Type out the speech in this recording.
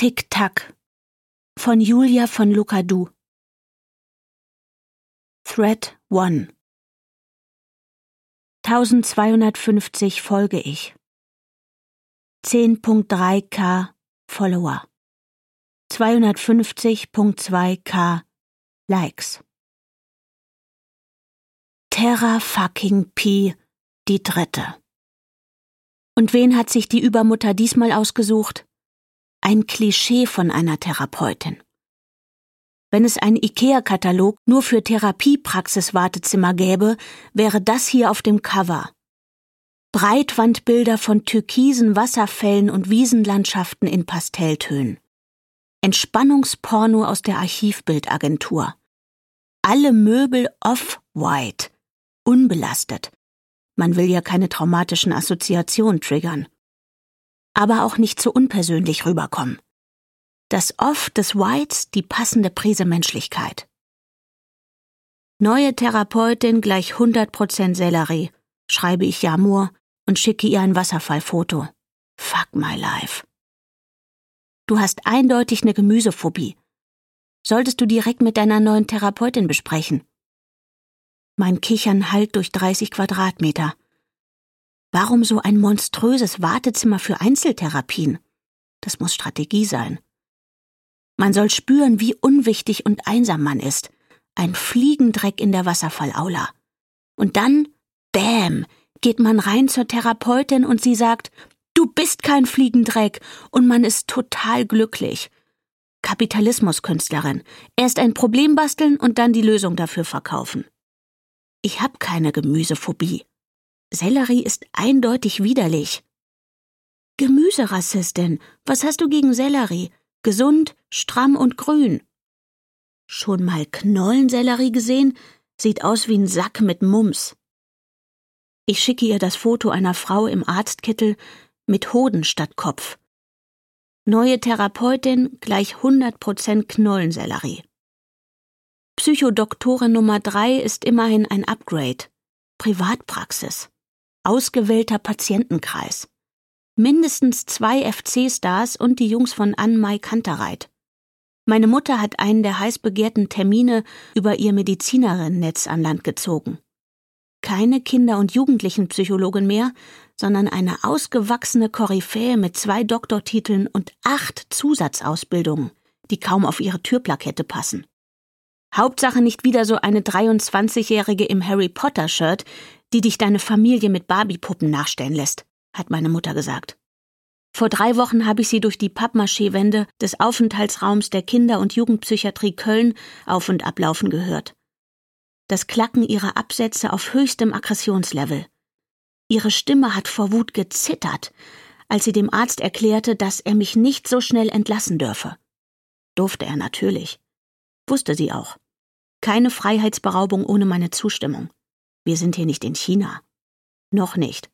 Tick-Tack von Julia von Lucadou Thread 1 1250 folge ich. 10.3k Follower. 250.2k Likes. Terra fucking Pi die dritte. Und wen hat sich die Übermutter diesmal ausgesucht? Ein Klischee von einer Therapeutin. Wenn es einen IKEA-Katalog nur für Therapiepraxis-Wartezimmer gäbe, wäre das hier auf dem Cover. Breitwandbilder von türkisen Wasserfällen und Wiesenlandschaften in Pastelltönen. Entspannungsporno aus der Archivbildagentur. Alle Möbel off-white, unbelastet. Man will ja keine traumatischen Assoziationen triggern. Aber auch nicht zu unpersönlich rüberkommen. Das Off des Whites die passende Prise Menschlichkeit. Neue Therapeutin gleich 100% Sellerie, schreibe ich Jamur und schicke ihr ein Wasserfallfoto. Fuck my life. Du hast eindeutig eine Gemüsephobie. Solltest du direkt mit deiner neuen Therapeutin besprechen. Mein Kichern hallt durch 30 Quadratmeter. Warum so ein monströses Wartezimmer für Einzeltherapien? Das muss Strategie sein. Man soll spüren, wie unwichtig und einsam man ist. Ein Fliegendreck in der Wasserfallaula. Und dann, bäm, geht man rein zur Therapeutin und sie sagt, du bist kein Fliegendreck und man ist total glücklich. Kapitalismuskünstlerin. Erst ein Problem basteln und dann die Lösung dafür verkaufen. Ich hab keine Gemüsephobie. Sellerie ist eindeutig widerlich. Gemüserassistin, was hast du gegen Sellerie? Gesund, stramm und grün. Schon mal Knollensellerie gesehen? Sieht aus wie ein Sack mit Mums. Ich schicke ihr das Foto einer Frau im Arztkittel mit Hoden statt Kopf. Neue Therapeutin gleich 100% Knollensellerie. Psychodoktorin Nummer drei ist immerhin ein Upgrade. Privatpraxis. Ausgewählter Patientenkreis. Mindestens zwei FC-Stars und die Jungs von Ann-Mai Kantereit. Meine Mutter hat einen der heiß begehrten Termine über ihr Medizinerinnennetz an Land gezogen. Keine Kinder- und Jugendlichenpsychologin mehr, sondern eine ausgewachsene Koryphäe mit zwei Doktortiteln und acht Zusatzausbildungen, die kaum auf ihre Türplakette passen. Hauptsache nicht wieder so eine 23-Jährige im Harry Potter-Shirt, die dich deine Familie mit Barbie-Puppen nachstellen lässt, hat meine Mutter gesagt. Vor drei Wochen habe ich sie durch die Pappmaché-Wände des Aufenthaltsraums der Kinder- und Jugendpsychiatrie Köln auf und ablaufen gehört. Das Klacken ihrer Absätze auf höchstem Aggressionslevel. Ihre Stimme hat vor Wut gezittert, als sie dem Arzt erklärte, dass er mich nicht so schnell entlassen dürfe. Durfte er natürlich. Wusste sie auch. Keine Freiheitsberaubung ohne meine Zustimmung. Wir sind hier nicht in China. Noch nicht.